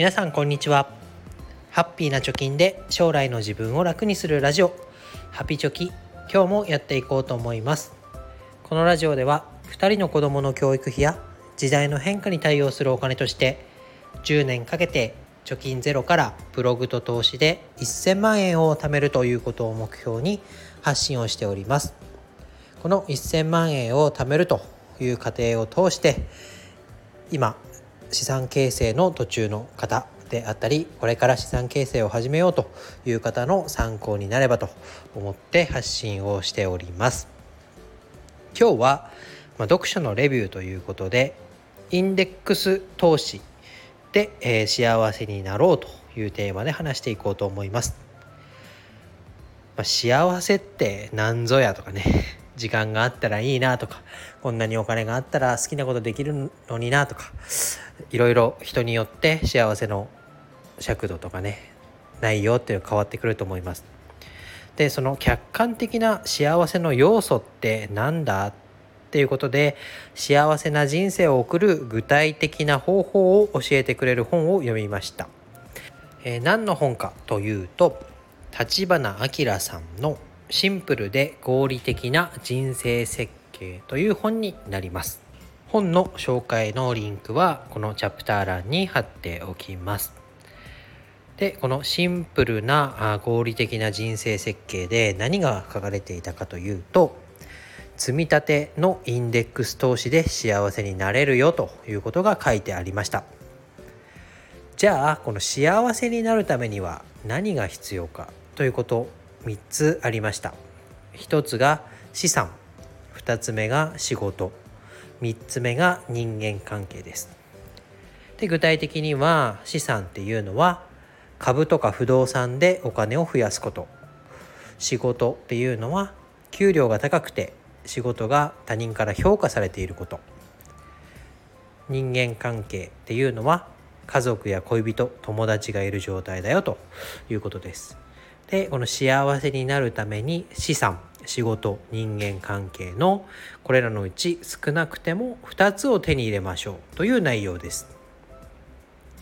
皆さんこんにちは。ハッピーな貯金で将来の自分を楽にするラジオ。ハピチョキ今日もやっていこうと思います。このラジオでは2人の子供の教育費や時代の変化に対応するお金として10年かけて貯金ゼロからブログと投資で1000万円を貯めるということを目標に発信をしております。この1000万円を貯めるという過程を通して今資産形成の途中の方であったりこれから資産形成を始めようという方の参考になればと思って発信をしております。今日は、ま読書のレビューということでインデックス投資で、えー、幸せになろうというテーマで話していこうと思います、まあ、幸せって何ぞやとかね。時間があったらいいなとかこんなにお金があったら好きなことできるのになとかいろいろ人によって幸せの尺度とかね内容っていうの変わってくると思います。でその客観的な幸せの要素って何だっていうことで幸せな人生を送る具体的な方法を教えてくれる本を読みました。えー、何の本かというと立花明さんのシンプルで合理的な人生設計という本になります。本の紹介のリンクはこのチャプター欄に貼っておきます。で、このシンプルな合理的な人生設計で何が書かれていたかというと、積み立てのインデックス投資で幸せになれるよということが書いてありました。じゃあ、この幸せになるためには何が必要かということ3つありました。1つが資産。2つ目が仕事。3つ目が人間関係です。で具体的には資産っていうのは株とか不動産でお金を増やすこと。仕事っていうのは給料が高くて仕事が他人から評価されていること。人間関係っていうのは家族や恋人友達がいる状態だよということです。でこの幸せになるために資産仕事人間関係のこれらのうち少なくても2つを手に入れましょうという内容です。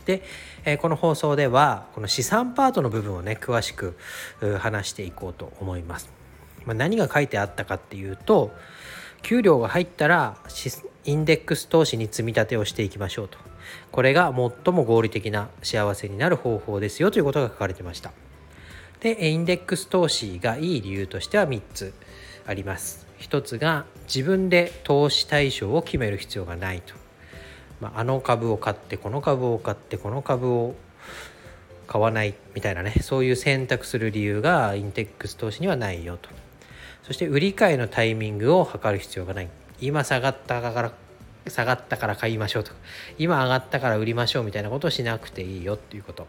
で、えこの放送ではこの資産パートの部分をね詳しく話していこうと思います。まあ、何が書いてあったかっていうと給料が入ったらインデックス投資に積み立てをしていきましょうとこれが最も合理的な幸せになる方法ですよということが書かれてました。でインデックス投資がいい理由としては3つあります。1つが自分で投資対象を決める必要がないと、まあ、あの株を買ってこの株を買ってこの株を買わないみたいなねそういう選択する理由がインデックス投資にはないよと。そして売り買いのタイミングを測る必要がない。今下がったから下がったから買いましょうと。か今上がったから売りましょうみたいなことをしなくていいよっていうこと。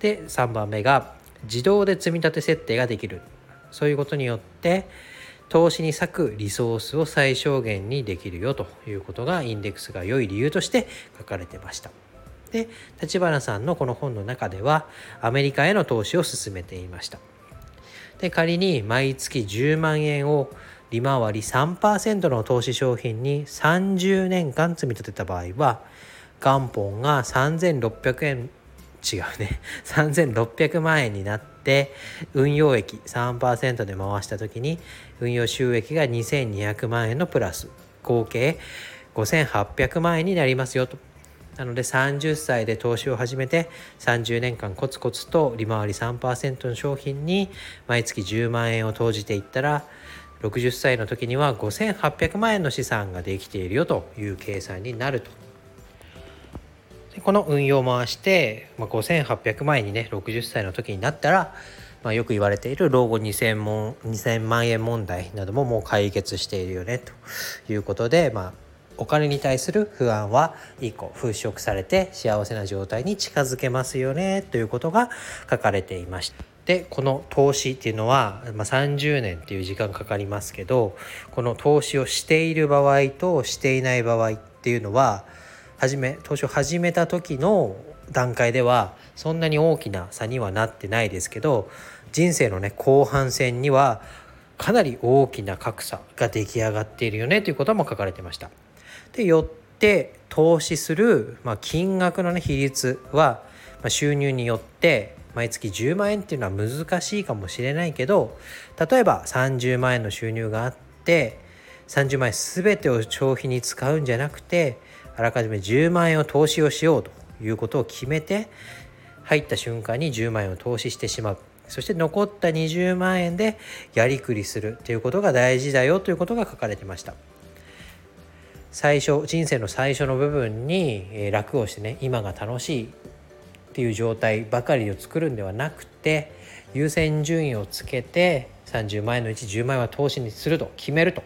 で3番目が自動で積み立て設定ができるそういうことによって投資に割くリソースを最小限にできるよということがインデックスが良い理由として書かれてました。で立花さんのこの本の中ではアメリカへの投資を進めていました。で仮に毎月10万円を利回り3%の投資商品に30年間積み立てた場合は元本が3600円違うね。3600万円になって運用益3%で回した時に運用収益が2200万円のプラス。合計5800万円になりますよと。なので30歳で投資を始めて30年間コツコツと利回り3%の商品に毎月10万円を投じていったら60歳の時には5800万円の資産ができているよという計算になると。でこの運用を回して、まあ、5800万円にね60歳の時になったら、まあ、よく言われている老後2000万 ,2000 万円問題などももう解決しているよねということで、まあ、お金に対する不安は一個払拭されて幸せな状態に近づけますよねということが書かれていました。でこの投資っていうのは、まあ、30年っていう時間かかりますけどこの投資をしている場合としていない場合っていうのは始め投資を始めた時の段階ではそんなに大きな差にはなってないですけど人生のね後半戦にはかなり大きな格差が出来上がっているよねということも書かれてました。でよって投資する、まあ、金額の、ね、比率はまあ、収入によって毎月10万円っていうのは難しいかもしれないけど例えば30万円の収入があって30万円全てを消費に使うんじゃなくてあらかじめ10万円を投資をしようということを決めて入った瞬間に10万円を投資してしまう。そして残った20万円でやりくりするということが大事だよということが書かれてました。最初人生の最初の部分に楽をしてね今が楽しいっていう状態ばかりを作るんではなくて優先順位をつけて30万円のうち10万円は投資にすると決めると。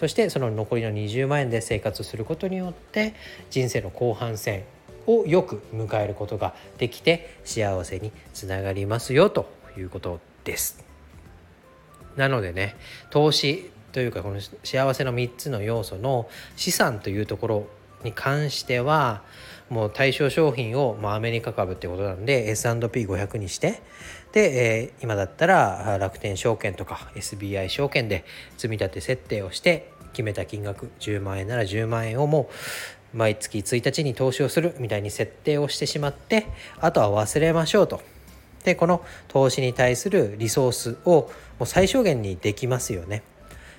そしてその残りの20万円で生活することによって人生の後半戦をよく迎えることができて幸せにつながりますよということです。なのでね投資というかこの幸せの3つの要素の資産というところに関してはもう対象商品を、まあ、アメリカ株ってことなんで S&P500 にしてで、えー、今だったら楽天証券とか SBI 証券で積み立て設定をして決めた金額10万円なら10万円をもう毎月1日に投資をするみたいに設定をしてしまってあとは忘れましょうと。でこの投資に対するリソースをもう最小限にできますよね。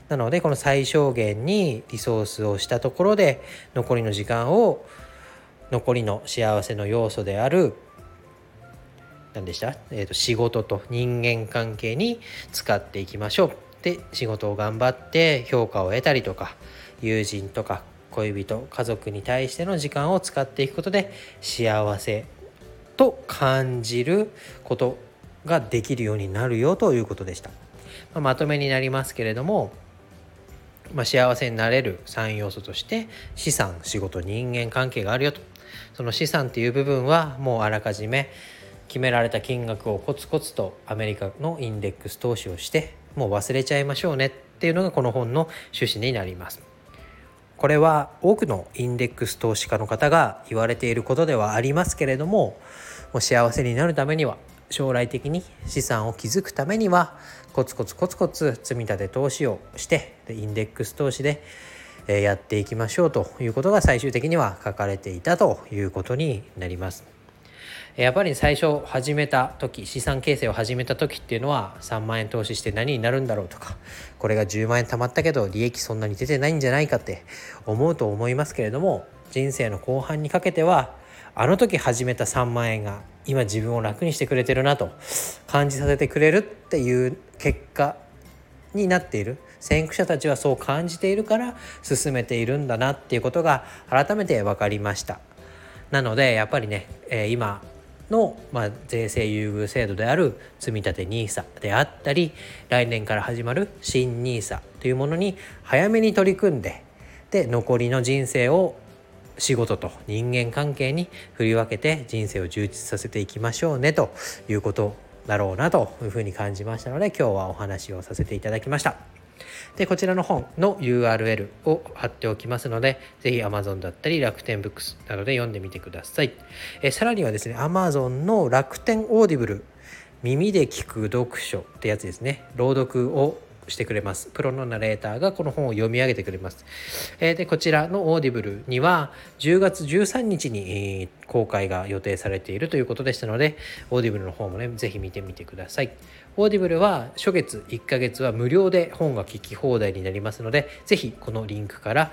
なのでこの最小限にリソースをしたところで残りの時間を残りの幸せの要素である何でした、えーと、仕事と人間関係に使っていきましょう。で仕事を頑張って評価を得たりとか友人とか恋人家族に対しての時間を使っていくことで幸せと感じることができるようになるよということでした。まあ、まとめになりますけれどもまあ、幸せになれる3要素として資産仕事人間関係があるよとその資産っていう部分はもうあらかじめ決められた金額をコツコツとアメリカのインデックス投資をしてもう忘れちゃいましょうねっていうのがこの本の趣旨になります。これは多くのインデックス投資家の方が言われていることではありますけれどももう幸せになるためには将来的に資産を築くためにはコツコツコツコツ積み立て投資をしてインデックス投資でやっていきましょうということが最終的には書かれていたということになります。やっぱり最初始めた時資産形成を始めた時っていうのは3万円投資して何になるんだろうとかこれが10万円貯まったけど利益そんなに出てないんじゃないかって思うと思いますけれども人生の後半にかけてはあの時始めた3万円が今自分を楽にしてくれてるなと感じさせてくれるっていう結果になっている先駆者たちはそう感じているから進めているんだなっていうことが改めて分かりましたなのでやっぱりね、えー、今の、まあ、税制優遇制度である積立 NISA であったり来年から始まる新 NISA というものに早めに取り組んでで残りの人生を仕事と人間関係に振り分けて人生を充実させていきましょうねということだろうなというふうに感じましたので今日はお話をさせていただきました。でこちらの本の URL を貼っておきますのでぜひ Amazon だったり楽天ブックスなどで読んでみてください。えさらにはですね Amazon の楽天オーディブル耳で聞く読書ってやつですね。朗読をしてくれます。プロのナレーターがこの本を読み上げてくれます。えー、で、こちらのオーディブルには10月13日に、公開が予定されているということでしたので、オーディブルの方もね、ぜひ見てみてください。オーディブルは初月1ヶ月は無料で本が聞き放題になりますので、ぜひこのリンクから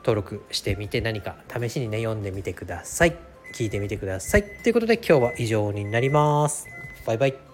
登録してみて何か試しにね、読んでみてください。聞いてみてください。ということで今日は以上になります。バイバイ。